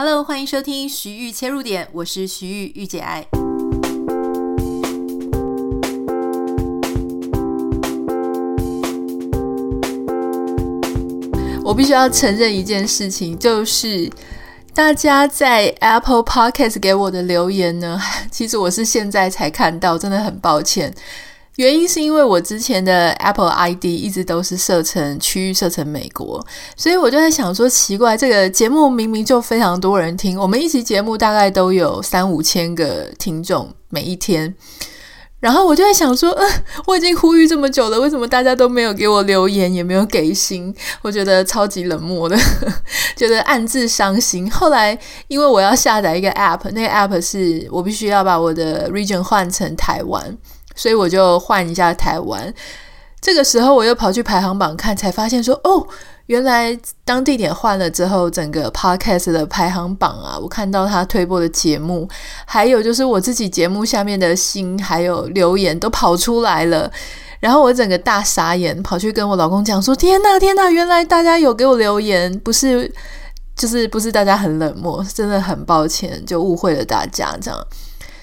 Hello，欢迎收听徐玉切入点，我是徐玉御姐爱。我必须要承认一件事情，就是大家在 Apple Podcast 给我的留言呢，其实我是现在才看到，真的很抱歉。原因是因为我之前的 Apple ID 一直都是设成区域设成美国，所以我就在想说，奇怪，这个节目明明就非常多人听，我们一期节目大概都有三五千个听众每一天，然后我就在想说，呃，我已经呼吁这么久了，为什么大家都没有给我留言，也没有给星？我觉得超级冷漠的，觉得暗自伤心。后来因为我要下载一个 App，那个 App 是我必须要把我的 Region 换成台湾。所以我就换一下台湾，这个时候我又跑去排行榜看，才发现说哦，原来当地点换了之后，整个 Podcast 的排行榜啊，我看到他推播的节目，还有就是我自己节目下面的星还有留言都跑出来了，然后我整个大傻眼，跑去跟我老公讲说：天呐天呐，原来大家有给我留言，不是就是不是大家很冷漠，真的很抱歉，就误会了大家这样。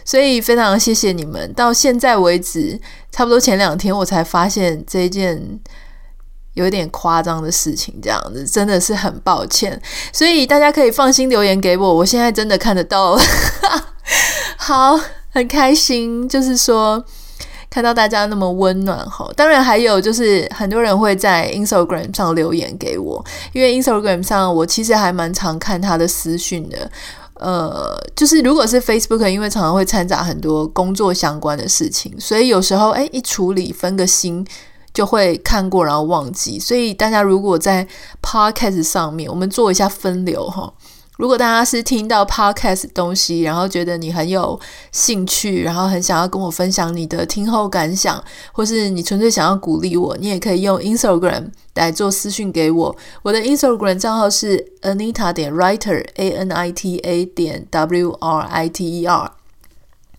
所以非常谢谢你们，到现在为止，差不多前两天我才发现这件有点夸张的事情，这样子真的是很抱歉。所以大家可以放心留言给我，我现在真的看得到了，好，很开心，就是说看到大家那么温暖哈。当然还有就是很多人会在 Instagram 上留言给我，因为 Instagram 上我其实还蛮常看他的私讯的。呃，就是如果是 Facebook，因为常常会掺杂很多工作相关的事情，所以有时候诶一处理分个心就会看过然后忘记。所以大家如果在 Podcast 上面，我们做一下分流哈。如果大家是听到 Podcast 东西，然后觉得你很有兴趣，然后很想要跟我分享你的听后感想，或是你纯粹想要鼓励我，你也可以用 Instagram 来做私讯给我。我的 Instagram 账号是 Anita 点 Writer，A N I T A 点 W R I T E R。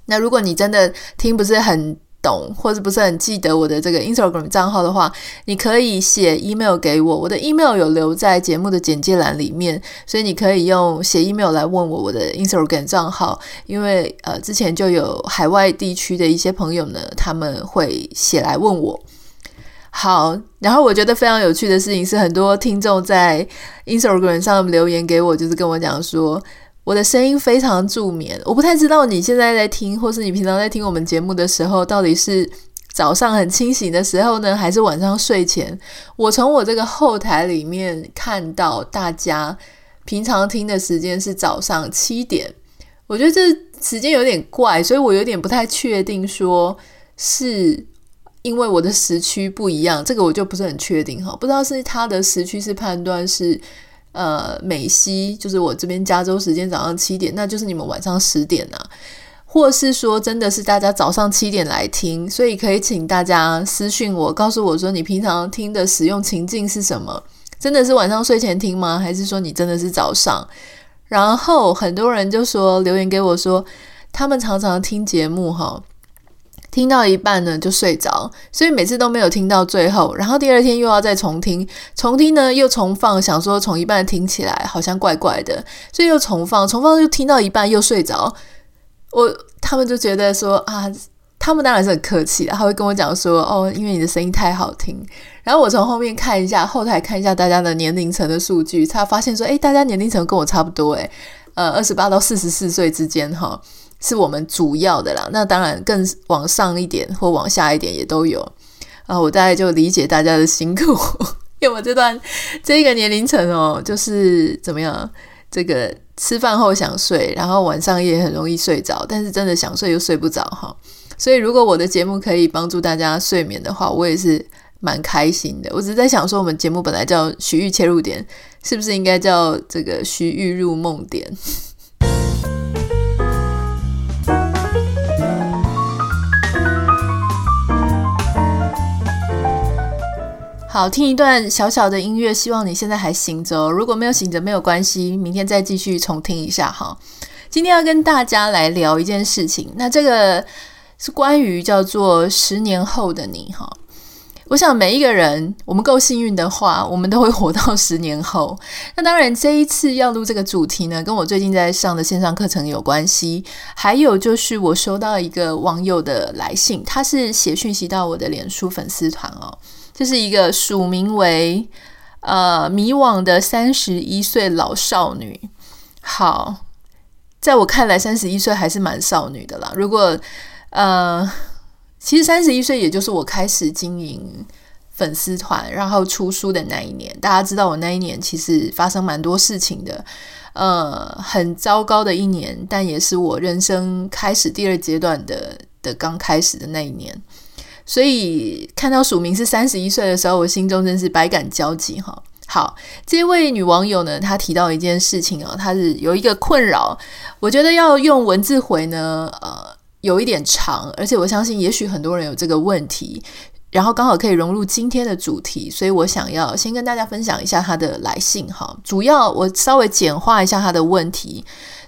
那如果你真的听不是很懂，或者不是很记得我的这个 Instagram 账号的话，你可以写 email 给我，我的 email 有留在节目的简介栏里面，所以你可以用写 email 来问我我的 Instagram 账号，因为呃之前就有海外地区的一些朋友呢，他们会写来问我。好，然后我觉得非常有趣的事情是，很多听众在 Instagram 上留言给我，就是跟我讲说。我的声音非常助眠，我不太知道你现在在听，或是你平常在听我们节目的时候，到底是早上很清醒的时候呢，还是晚上睡前？我从我这个后台里面看到大家平常听的时间是早上七点，我觉得这时间有点怪，所以我有点不太确定，说是因为我的时区不一样，这个我就不是很确定哈，不知道是他的时区是判断是。呃，美西就是我这边加州时间早上七点，那就是你们晚上十点啊，或是说真的是大家早上七点来听，所以可以请大家私讯我，告诉我说你平常听的使用情境是什么？真的是晚上睡前听吗？还是说你真的是早上？然后很多人就说留言给我说，他们常常听节目哈。听到一半呢就睡着，所以每次都没有听到最后，然后第二天又要再重听，重听呢又重放，想说从一半听起来好像怪怪的，所以又重放，重放又听到一半又睡着。我他们就觉得说啊，他们当然是很客气的，他会跟我讲说哦，因为你的声音太好听。然后我从后面看一下后台看一下大家的年龄层的数据，才发现说，诶，大家年龄层跟我差不多，诶，呃，二十八到四十四岁之间，哈。是我们主要的啦，那当然更往上一点或往下一点也都有啊。我大概就理解大家的辛苦，因为我这段这个年龄层哦，就是怎么样，这个吃饭后想睡，然后晚上也很容易睡着，但是真的想睡又睡不着哈。所以如果我的节目可以帮助大家睡眠的话，我也是蛮开心的。我只是在想说，我们节目本来叫徐玉切入点，是不是应该叫这个徐玉入梦点？好，听一段小小的音乐，希望你现在还醒着哦。如果没有醒着，没有关系，明天再继续重听一下哈。今天要跟大家来聊一件事情，那这个是关于叫做十年后的你哈。我想每一个人，我们够幸运的话，我们都会活到十年后。那当然，这一次要录这个主题呢，跟我最近在上的线上课程有关系。还有就是，我收到一个网友的来信，他是写讯息到我的脸书粉丝团哦，这、是一个署名为呃迷惘的三十一岁老少女。好，在我看来，三十一岁还是蛮少女的啦。如果呃。其实三十一岁，也就是我开始经营粉丝团，然后出书的那一年。大家知道，我那一年其实发生蛮多事情的，呃，很糟糕的一年，但也是我人生开始第二阶段的的刚开始的那一年。所以看到署名是三十一岁的时候，我心中真是百感交集哈。好，这位女网友呢，她提到一件事情哦，她是有一个困扰，我觉得要用文字回呢，呃。有一点长，而且我相信，也许很多人有这个问题，然后刚好可以融入今天的主题，所以我想要先跟大家分享一下她的来信哈。主要我稍微简化一下她的问题，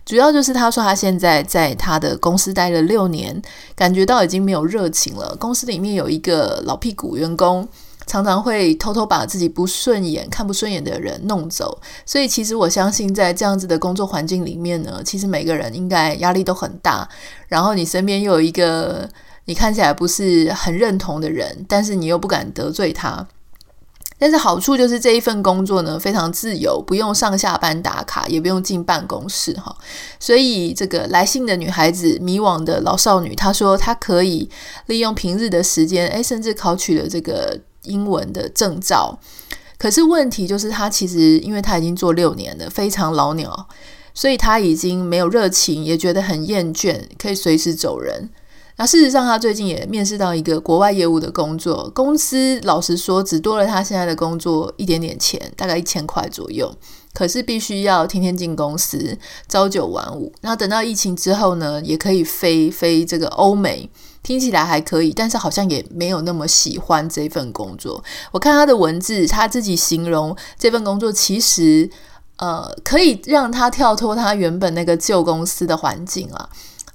主要就是他说他现在在他的公司待了六年，感觉到已经没有热情了，公司里面有一个老屁股员工。常常会偷偷把自己不顺眼、看不顺眼的人弄走，所以其实我相信，在这样子的工作环境里面呢，其实每个人应该压力都很大。然后你身边又有一个你看起来不是很认同的人，但是你又不敢得罪他。但是好处就是这一份工作呢，非常自由，不用上下班打卡，也不用进办公室哈。所以这个来信的女孩子，迷惘的老少女，她说她可以利用平日的时间，诶，甚至考取了这个。英文的证照，可是问题就是她其实，因为她已经做六年了，非常老鸟，所以她已经没有热情，也觉得很厌倦，可以随时走人。那事实上，他最近也面试到一个国外业务的工作，公司老实说，只多了他现在的工作一点点钱，大概一千块左右。可是必须要天天进公司，朝九晚五。那等到疫情之后呢，也可以飞飞这个欧美。听起来还可以，但是好像也没有那么喜欢这份工作。我看他的文字，他自己形容这份工作其实，呃，可以让他跳脱他原本那个旧公司的环境啊。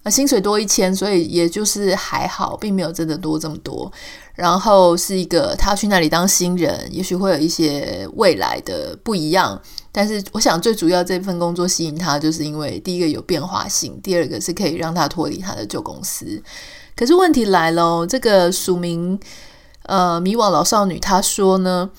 那薪水多一千，所以也就是还好，并没有真的多这么多。然后是一个他去那里当新人，也许会有一些未来的不一样。但是我想最主要这份工作吸引他，就是因为第一个有变化性，第二个是可以让他脱离他的旧公司。可是问题来了，这个署名呃迷惘老少女她说呢，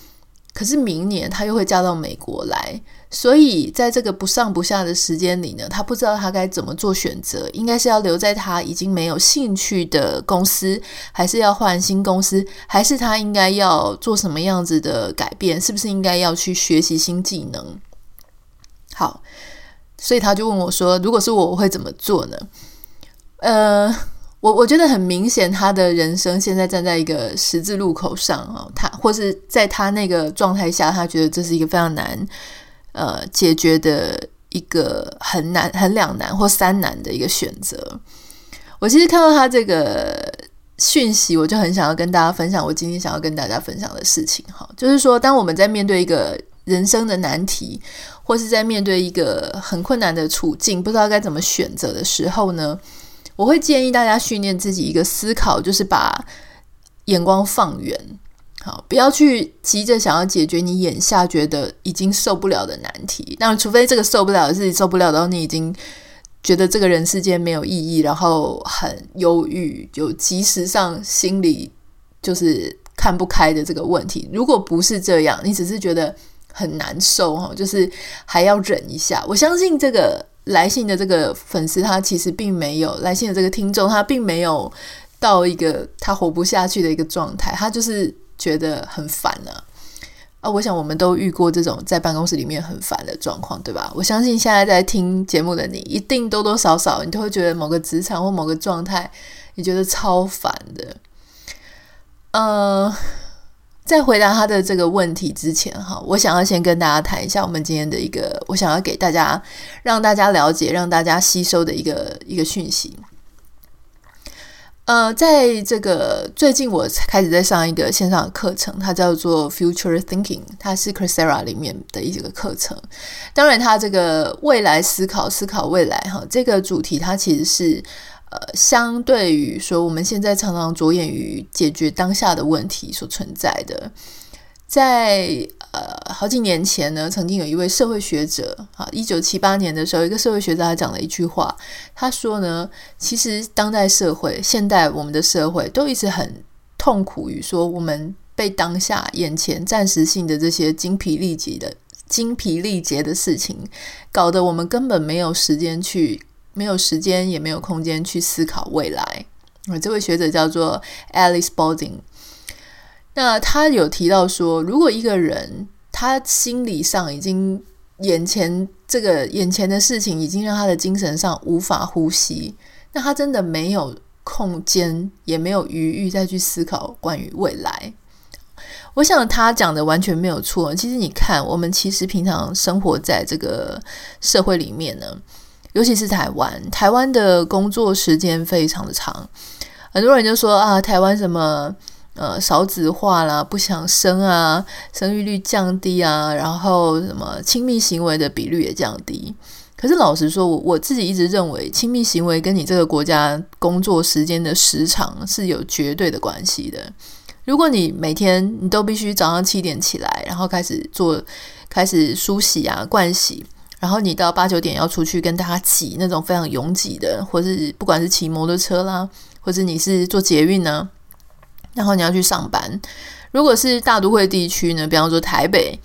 可是明年她又会嫁到美国来，所以在这个不上不下的时间里呢，他不知道他该怎么做选择，应该是要留在他已经没有兴趣的公司，还是要换新公司，还是他应该要做什么样子的改变？是不是应该要去学习新技能？好，所以他就问我说，如果是我，我会怎么做呢？呃。我我觉得很明显，他的人生现在站在一个十字路口上哦，他或是在他那个状态下，他觉得这是一个非常难呃解决的一个很难很两难或三难的一个选择。我其实看到他这个讯息，我就很想要跟大家分享我今天想要跟大家分享的事情哈，就是说，当我们在面对一个人生的难题，或是在面对一个很困难的处境，不知道该怎么选择的时候呢，我会建议大家训练自己一个思考，就是把眼光放远，好，不要去急着想要解决你眼下觉得已经受不了的难题。那，除非这个受不了的是受不了到你已经觉得这个人世间没有意义，然后很忧郁，就即时上心里就是看不开的这个问题。如果不是这样，你只是觉得很难受哈，就是还要忍一下。我相信这个。来信的这个粉丝，他其实并没有来信的这个听众，他并没有到一个他活不下去的一个状态，他就是觉得很烦了啊！我想我们都遇过这种在办公室里面很烦的状况，对吧？我相信现在在听节目的你，一定多多少少你都会觉得某个职场或某个状态，你觉得超烦的，呃。在回答他的这个问题之前，哈，我想要先跟大家谈一下我们今天的一个，我想要给大家让大家了解、让大家吸收的一个一个讯息。呃，在这个最近我开始在上一个线上的课程，它叫做 Future Thinking，它是 Coursera 里面的一个课程。当然，它这个未来思考、思考未来，哈，这个主题它其实是呃，相对于说我们现在常常着眼于解决当下的问题所存在的，在呃好几年前呢，曾经有一位社会学者啊，一九七八年的时候，一个社会学者他讲了一句话，他说呢，其实当代社会、现代我们的社会都一直很痛苦于说我们。被当下眼前暂时性的这些精疲力竭的精疲力竭的事情，搞得我们根本没有时间去，没有时间也没有空间去思考未来。啊，这位学者叫做 Alice Balding。那他有提到说，如果一个人他心理上已经眼前这个眼前的事情已经让他的精神上无法呼吸，那他真的没有空间，也没有余裕再去思考关于未来。我想他讲的完全没有错。其实你看，我们其实平常生活在这个社会里面呢，尤其是台湾，台湾的工作时间非常的长。很多人就说啊，台湾什么呃少子化啦，不想生啊，生育率降低啊，然后什么亲密行为的比率也降低。可是老实说，我我自己一直认为，亲密行为跟你这个国家工作时间的时长是有绝对的关系的。如果你每天你都必须早上七点起来，然后开始做，开始梳洗啊、盥洗，然后你到八九点要出去跟大家挤那种非常拥挤的，或是不管是骑摩托车啦，或者你是坐捷运呢，然后你要去上班。如果是大都会地区呢，比方说台北，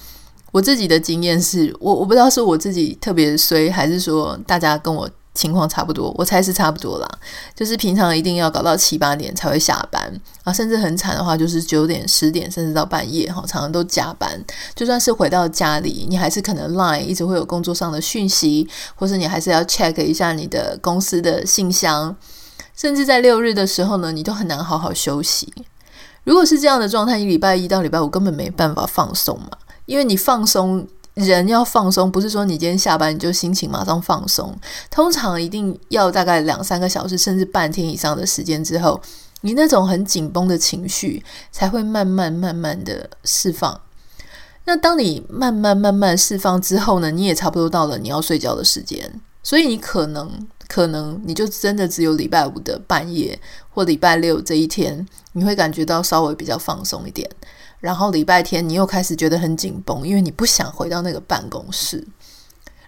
我自己的经验是我我不知道是我自己特别衰，还是说大家跟我。情况差不多，我猜是差不多啦。就是平常一定要搞到七八点才会下班啊，甚至很惨的话，就是九点、十点，甚至到半夜哈，常常都加班。就算是回到家里，你还是可能 Line 一直会有工作上的讯息，或是你还是要 check 一下你的公司的信箱。甚至在六日的时候呢，你都很难好好休息。如果是这样的状态，你礼拜一到礼拜五根本没办法放松嘛，因为你放松。人要放松，不是说你今天下班你就心情马上放松，通常一定要大概两三个小时，甚至半天以上的时间之后，你那种很紧绷的情绪才会慢慢慢慢的释放。那当你慢慢慢慢释放之后呢，你也差不多到了你要睡觉的时间，所以你可能可能你就真的只有礼拜五的半夜或礼拜六这一天，你会感觉到稍微比较放松一点。然后礼拜天你又开始觉得很紧绷，因为你不想回到那个办公室。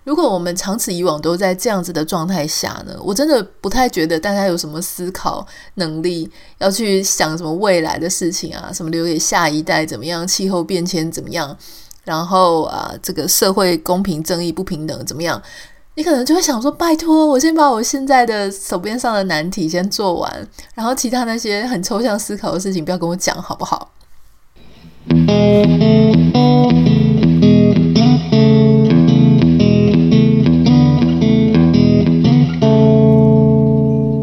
如果我们长此以往都在这样子的状态下呢，我真的不太觉得大家有什么思考能力，要去想什么未来的事情啊，什么留给下一代怎么样，气候变迁怎么样，然后啊，这个社会公平正义不平等怎么样？你可能就会想说，拜托，我先把我现在的手边上的难题先做完，然后其他那些很抽象思考的事情不要跟我讲，好不好？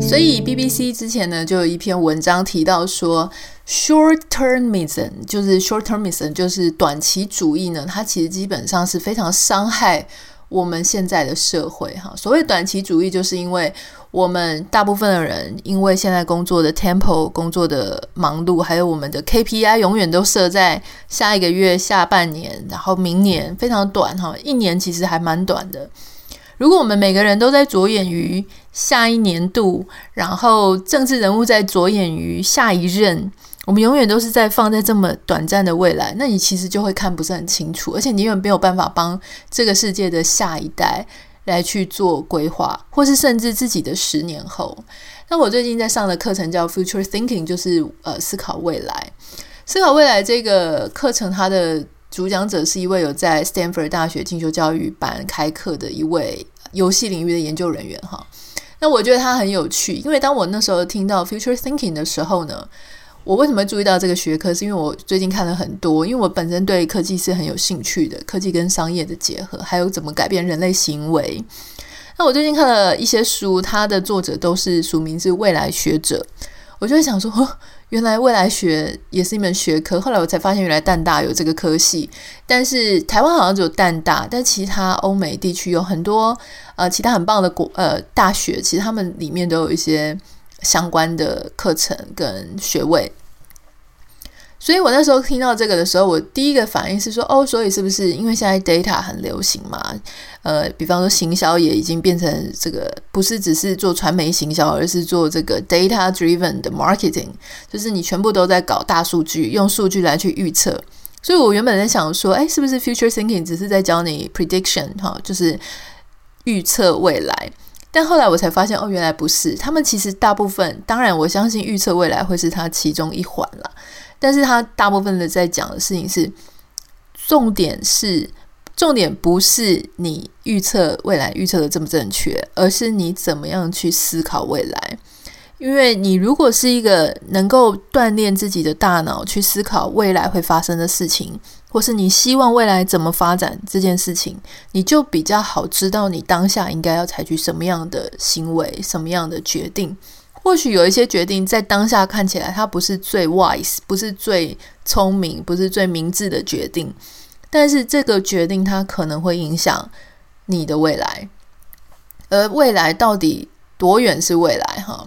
所以 BBC 之前呢，就有一篇文章提到说，short-termism 就是 short-termism 就是短期主义呢，它其实基本上是非常伤害我们现在的社会哈。所谓短期主义，就是因为我们大部分的人，因为现在工作的 tempo、工作的忙碌，还有我们的 KPI 永远都设在下一个月、下半年，然后明年非常短哈，一年其实还蛮短的。如果我们每个人都在着眼于下一年度，然后政治人物在着眼于下一任，我们永远都是在放在这么短暂的未来，那你其实就会看不是很清楚，而且你永远没有办法帮这个世界的下一代。来去做规划，或是甚至自己的十年后。那我最近在上的课程叫 Future Thinking，就是呃思考未来。思考未来这个课程，它的主讲者是一位有在 Stanford 大学进修教育班开课的一位游戏领域的研究人员哈。那我觉得他很有趣，因为当我那时候听到 Future Thinking 的时候呢。我为什么注意到这个学科？是因为我最近看了很多，因为我本身对科技是很有兴趣的，科技跟商业的结合，还有怎么改变人类行为。那我最近看了一些书，它的作者都是署名是未来学者，我就会想说，原来未来学也是一门学科。后来我才发现，原来淡大有这个科系，但是台湾好像只有淡大，但其他欧美地区有很多呃其他很棒的国呃大学，其实他们里面都有一些。相关的课程跟学位，所以我那时候听到这个的时候，我第一个反应是说，哦，所以是不是因为现在 data 很流行嘛？呃，比方说行销也已经变成这个，不是只是做传媒行销，而是做这个 data driven 的 marketing，就是你全部都在搞大数据，用数据来去预测。所以我原本在想说，哎，是不是 future thinking 只是在教你 prediction 哈，就是预测未来？但后来我才发现，哦，原来不是。他们其实大部分，当然我相信预测未来会是它其中一环了。但是他大部分的在讲的事情是，重点是重点不是你预测未来预测的正不正确，而是你怎么样去思考未来。因为你如果是一个能够锻炼自己的大脑去思考未来会发生的事情，或是你希望未来怎么发展这件事情，你就比较好知道你当下应该要采取什么样的行为，什么样的决定。或许有一些决定在当下看起来它不是最 wise，不是最聪明，不是最明智的决定，但是这个决定它可能会影响你的未来。而未来到底多远是未来？哈，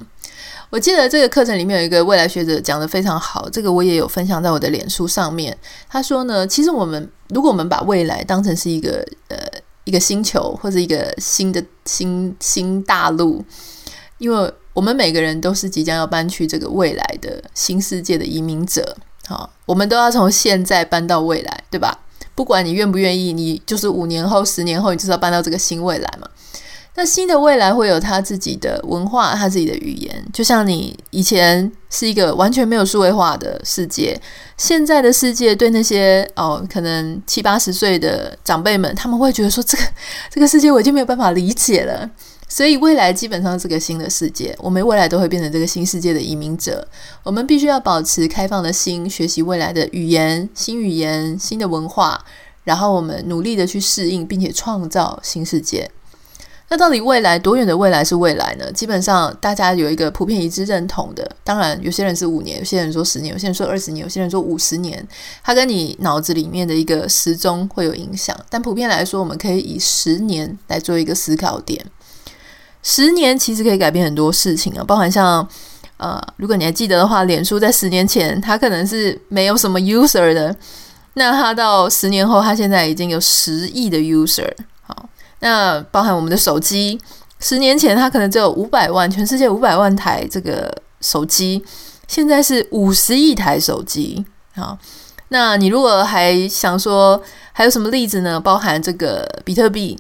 我记得这个课程里面有一个未来学者讲得非常好，这个我也有分享在我的脸书上面。他说呢，其实我们如果我们把未来当成是一个呃一个星球或者一个新的新新大陆，因为我们每个人都是即将要搬去这个未来的新世界的移民者，好，我们都要从现在搬到未来，对吧？不管你愿不愿意，你就是五年后、十年后，你就是要搬到这个新未来嘛。那新的未来会有他自己的文化、他自己的语言，就像你以前是一个完全没有数位化的世界，现在的世界对那些哦，可能七八十岁的长辈们，他们会觉得说，这个这个世界我已经没有办法理解了。所以未来基本上是个新的世界，我们未来都会变成这个新世界的移民者。我们必须要保持开放的心，学习未来的语言、新语言、新的文化，然后我们努力的去适应，并且创造新世界。那到底未来多远的未来是未来呢？基本上大家有一个普遍一致认同的，当然有些人是五年，有些人说十年，有些人说二十年，有些人说五十年，它跟你脑子里面的一个时钟会有影响。但普遍来说，我们可以以十年来做一个思考点。十年其实可以改变很多事情啊，包含像呃，如果你还记得的话，脸书在十年前它可能是没有什么 user 的，那它到十年后，它现在已经有十亿的 user。好，那包含我们的手机，十年前它可能只有五百万，全世界五百万台这个手机，现在是五十亿台手机。好，那你如果还想说还有什么例子呢？包含这个比特币。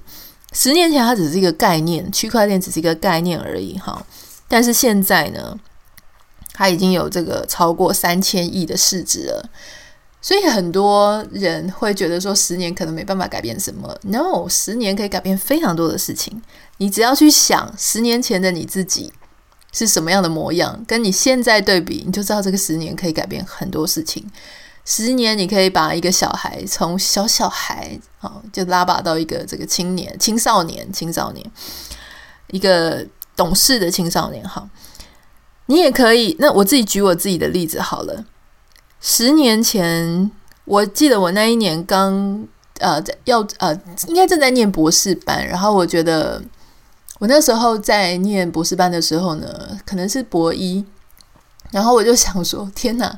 十年前，它只是一个概念，区块链只是一个概念而已，哈。但是现在呢，它已经有这个超过三千亿的市值了。所以很多人会觉得说，十年可能没办法改变什么。No，十年可以改变非常多的事情。你只要去想，十年前的你自己是什么样的模样，跟你现在对比，你就知道这个十年可以改变很多事情。十年，你可以把一个小孩从小小孩，好，就拉拔到一个这个青年、青少年、青少年，一个懂事的青少年。好，你也可以。那我自己举我自己的例子好了。十年前，我记得我那一年刚呃要呃，应该正在念博士班。然后我觉得我那时候在念博士班的时候呢，可能是博一。然后我就想说，天哪，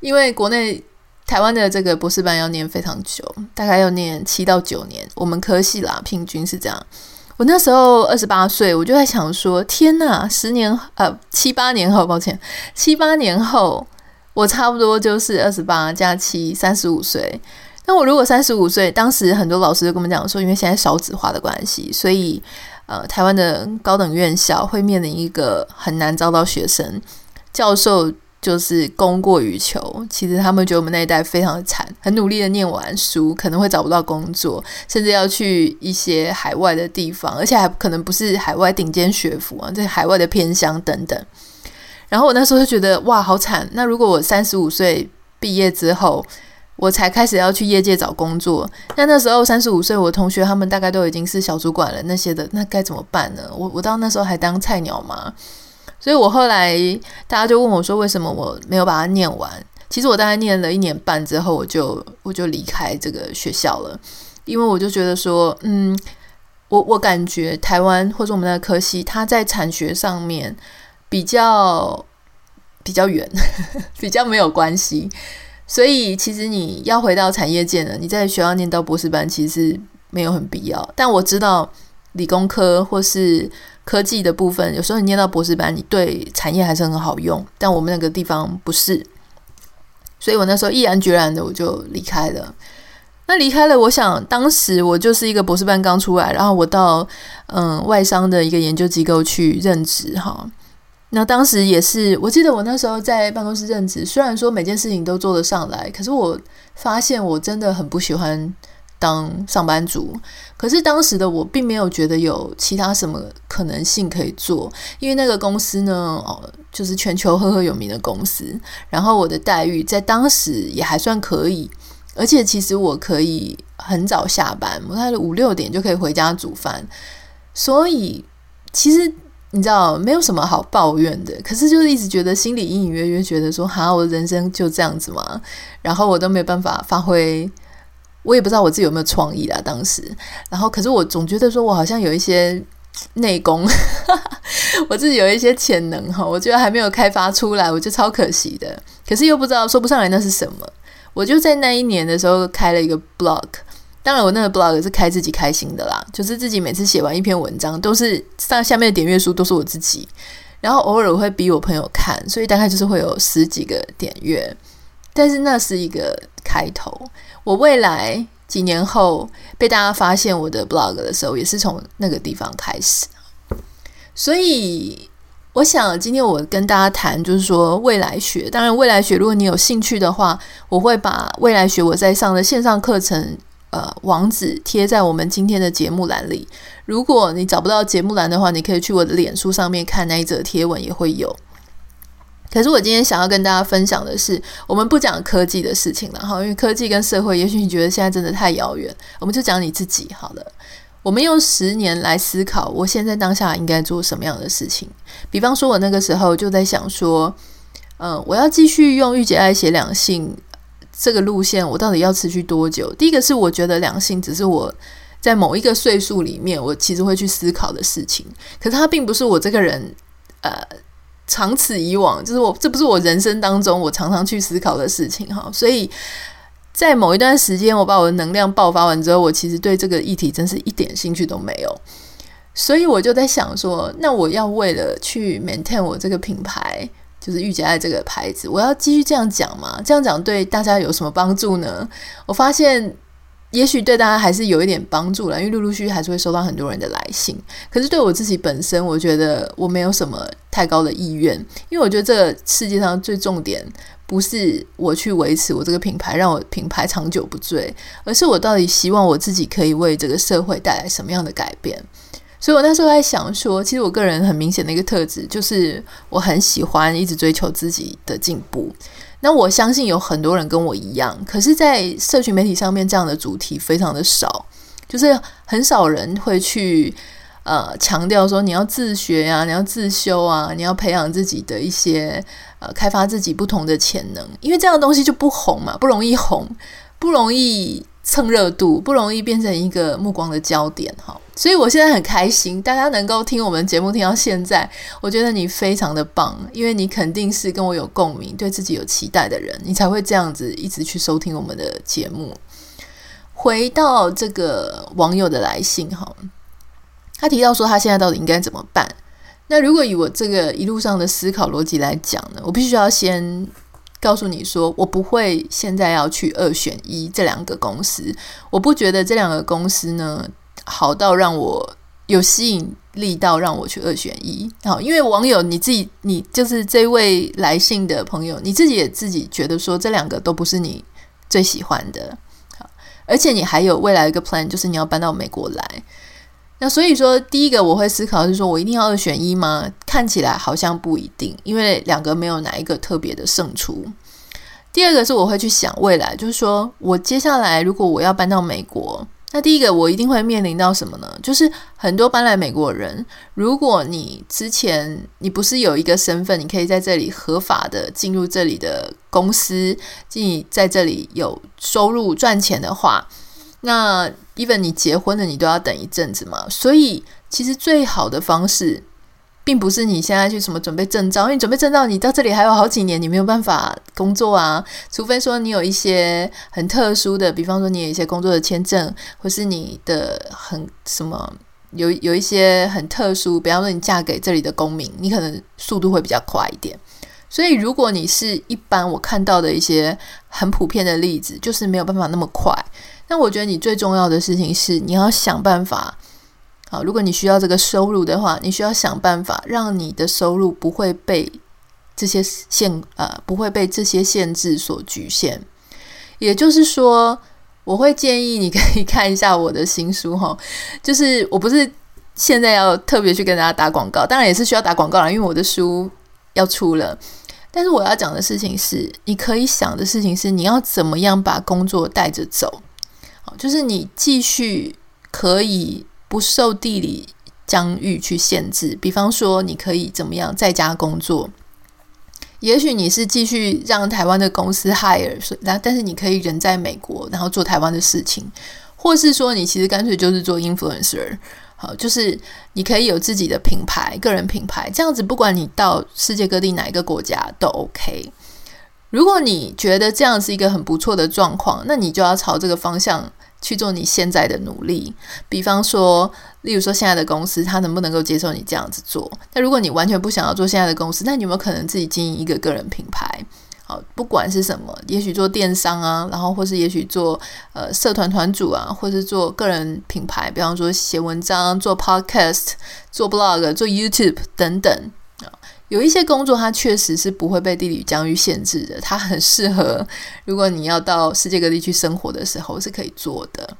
因为国内。台湾的这个博士班要念非常久，大概要念七到九年。我们科系啦，平均是这样。我那时候二十八岁，我就在想说：天呐，十年呃七八年后，抱歉，七八年后，我差不多就是二十八加七，三十五岁。那我如果三十五岁，当时很多老师就跟我们讲说，因为现在少子化的关系，所以呃，台湾的高等院校会面临一个很难招到学生，教授。就是供过于求，其实他们觉得我们那一代非常的惨，很努力的念完书，可能会找不到工作，甚至要去一些海外的地方，而且还可能不是海外顶尖学府啊，在海外的偏乡等等。然后我那时候就觉得哇，好惨！那如果我三十五岁毕业之后，我才开始要去业界找工作，那那时候三十五岁，我同学他们大概都已经是小主管了，那些的，那该怎么办呢？我我到那时候还当菜鸟吗？所以我后来大家就问我说：“为什么我没有把它念完？”其实我大概念了一年半之后，我就我就离开这个学校了，因为我就觉得说，嗯，我我感觉台湾或者我们的科系，它在产学上面比较比较远，比较没有关系。所以其实你要回到产业界呢，你在学校念到博士班其实没有很必要。但我知道理工科或是科技的部分，有时候你念到博士班，你对产业还是很好用。但我们那个地方不是，所以我那时候毅然决然的我就离开了。那离开了，我想当时我就是一个博士班刚出来，然后我到嗯外商的一个研究机构去任职哈。那当时也是，我记得我那时候在办公室任职，虽然说每件事情都做得上来，可是我发现我真的很不喜欢当上班族。可是当时的我并没有觉得有其他什么可能性可以做，因为那个公司呢，哦，就是全球赫赫有名的公司，然后我的待遇在当时也还算可以。而且其实我可以很早下班，我大概五六点就可以回家煮饭，所以其实你知道没有什么好抱怨的。可是就是一直觉得心里隐隐约约觉得说，哈，我的人生就这样子嘛，然后我都没有办法发挥，我也不知道我自己有没有创意啦。当时，然后可是我总觉得说我好像有一些内功，我自己有一些潜能哈，我觉得还没有开发出来，我觉得超可惜的。可是又不知道说不上来那是什么。我就在那一年的时候开了一个 blog，当然我那个 blog 是开自己开心的啦，就是自己每次写完一篇文章，都是上下面的点阅数都是我自己，然后偶尔我会逼我朋友看，所以大概就是会有十几个点阅，但是那是一个开头，我未来几年后被大家发现我的 blog 的时候，也是从那个地方开始，所以。我想今天我跟大家谈，就是说未来学。当然，未来学如果你有兴趣的话，我会把未来学我在上的线上课程，呃，网址贴在我们今天的节目栏里。如果你找不到节目栏的话，你可以去我的脸书上面看那一则贴文，也会有。可是我今天想要跟大家分享的是，我们不讲科技的事情了哈，因为科技跟社会，也许你觉得现在真的太遥远，我们就讲你自己好了。我们用十年来思考，我现在当下应该做什么样的事情。比方说，我那个时候就在想说，嗯、我要继续用御姐爱写两性这个路线，我到底要持续多久？第一个是我觉得两性只是我在某一个岁数里面，我其实会去思考的事情，可是它并不是我这个人，呃，长此以往，就是我这不是我人生当中我常常去思考的事情哈，所以。在某一段时间，我把我的能量爆发完之后，我其实对这个议题真是一点兴趣都没有。所以我就在想说，那我要为了去 maintain 我这个品牌，就是御姐爱这个牌子，我要继续这样讲吗？这样讲对大家有什么帮助呢？我发现，也许对大家还是有一点帮助了，因为陆陆续续还是会收到很多人的来信。可是对我自己本身，我觉得我没有什么太高的意愿，因为我觉得这个世界上最重点。不是我去维持我这个品牌，让我品牌长久不坠，而是我到底希望我自己可以为这个社会带来什么样的改变。所以我那时候在想说，其实我个人很明显的一个特质，就是我很喜欢一直追求自己的进步。那我相信有很多人跟我一样，可是，在社群媒体上面这样的主题非常的少，就是很少人会去。呃，强调说你要自学呀、啊，你要自修啊，你要培养自己的一些呃，开发自己不同的潜能，因为这样的东西就不红嘛，不容易红，不容易蹭热度，不容易变成一个目光的焦点哈。所以我现在很开心，大家能够听我们节目听到现在，我觉得你非常的棒，因为你肯定是跟我有共鸣，对自己有期待的人，你才会这样子一直去收听我们的节目。回到这个网友的来信哈。他提到说，他现在到底应该怎么办？那如果以我这个一路上的思考逻辑来讲呢，我必须要先告诉你说，我不会现在要去二选一这两个公司。我不觉得这两个公司呢好到让我有吸引力到让我去二选一。好，因为网友你自己，你就是这位来信的朋友，你自己也自己觉得说这两个都不是你最喜欢的。好，而且你还有未来一个 plan，就是你要搬到美国来。那所以说，第一个我会思考是说，我一定要二选一吗？看起来好像不一定，因为两个没有哪一个特别的胜出。第二个是我会去想未来，就是说我接下来如果我要搬到美国，那第一个我一定会面临到什么呢？就是很多搬来美国人，如果你之前你不是有一个身份，你可以在这里合法的进入这里的公司，进在这里有收入赚钱的话。那 even 你结婚了，你都要等一阵子嘛。所以其实最好的方式，并不是你现在去什么准备证照，因为准备证照，你到这里还有好几年，你没有办法工作啊。除非说你有一些很特殊的，比方说你有一些工作的签证，或是你的很什么有有一些很特殊，比方说你嫁给这里的公民，你可能速度会比较快一点。所以如果你是一般我看到的一些很普遍的例子，就是没有办法那么快。那我觉得你最重要的事情是你要想办法。好，如果你需要这个收入的话，你需要想办法让你的收入不会被这些限呃，不会被这些限制所局限。也就是说，我会建议你可以看一下我的新书哈，就是我不是现在要特别去跟大家打广告，当然也是需要打广告了，因为我的书要出了。但是我要讲的事情是，你可以想的事情是，你要怎么样把工作带着走。就是你继续可以。不受地理疆域去限制，比方说你可以怎么样在家工作？也许你是继续让台湾的公司 hire，然但是你可以人在美国，然后做台湾的事情，或是说你其实干脆就是做 influencer，好，就是你可以有自己的品牌，个人品牌，这样子不管你到世界各地哪一个国家都 OK。如果你觉得这样是一个很不错的状况，那你就要朝这个方向。去做你现在的努力，比方说，例如说现在的公司，他能不能够接受你这样子做？那如果你完全不想要做现在的公司，那你有没有可能自己经营一个个人品牌？好，不管是什么，也许做电商啊，然后或是也许做呃社团团主啊，或是做个人品牌，比方说写文章、做 podcast、做 blog、做 YouTube 等等。有一些工作，它确实是不会被地理疆域限制的，它很适合。如果你要到世界各地去生活的时候，是可以做的。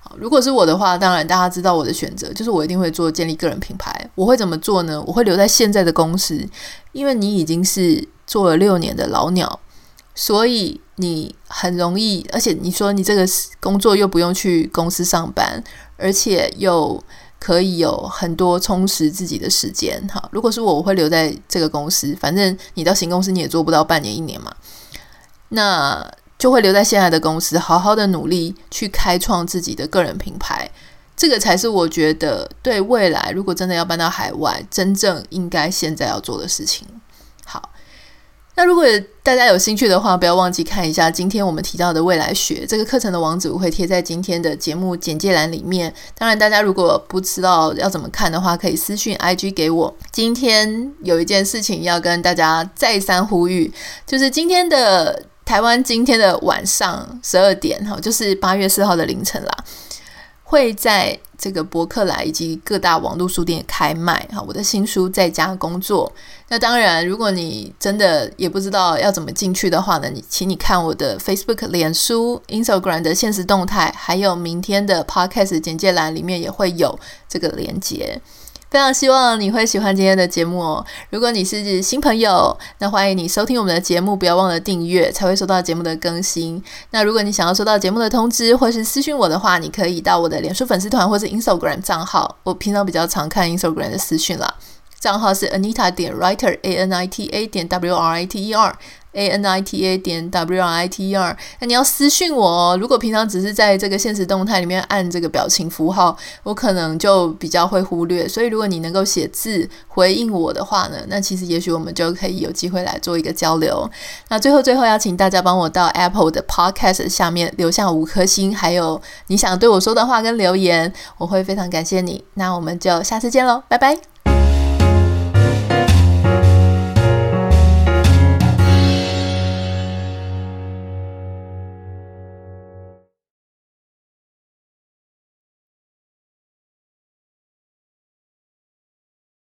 好，如果是我的话，当然大家知道我的选择，就是我一定会做建立个人品牌。我会怎么做呢？我会留在现在的公司，因为你已经是做了六年的老鸟，所以你很容易，而且你说你这个工作又不用去公司上班，而且又。可以有很多充实自己的时间，哈。如果是我，我会留在这个公司。反正你到新公司你也做不到半年一年嘛，那就会留在现在的公司，好好的努力去开创自己的个人品牌。这个才是我觉得对未来，如果真的要搬到海外，真正应该现在要做的事情。那如果大家有兴趣的话，不要忘记看一下今天我们提到的未来学这个课程的网址，我会贴在今天的节目简介栏里面。当然，大家如果不知道要怎么看的话，可以私讯 IG 给我。今天有一件事情要跟大家再三呼吁，就是今天的台湾今天的晚上十二点，哈，就是八月四号的凌晨啦。会在这个博客来以及各大网络书店开卖哈，我的新书在家工作。那当然，如果你真的也不知道要怎么进去的话呢，你请你看我的 Facebook、脸书、Instagram 的现实动态，还有明天的 Podcast 简介栏里面也会有这个连接。非常希望你会喜欢今天的节目哦。如果你是新朋友，那欢迎你收听我们的节目，不要忘了订阅，才会收到节目的更新。那如果你想要收到节目的通知，或是私讯我的话，你可以到我的脸书粉丝团或是 Instagram 账号。我平常比较常看 Instagram 的私讯啦，账号是 Anita 点 Writer A N I T A 点 W R I T E R。A n i t a 点 w i t r，那你要私讯我哦。如果平常只是在这个现实动态里面按这个表情符号，我可能就比较会忽略。所以如果你能够写字回应我的话呢，那其实也许我们就可以有机会来做一个交流。那最后最后要请大家帮我到 Apple 的 Podcast 下面留下五颗星，还有你想对我说的话跟留言，我会非常感谢你。那我们就下次见喽，拜拜。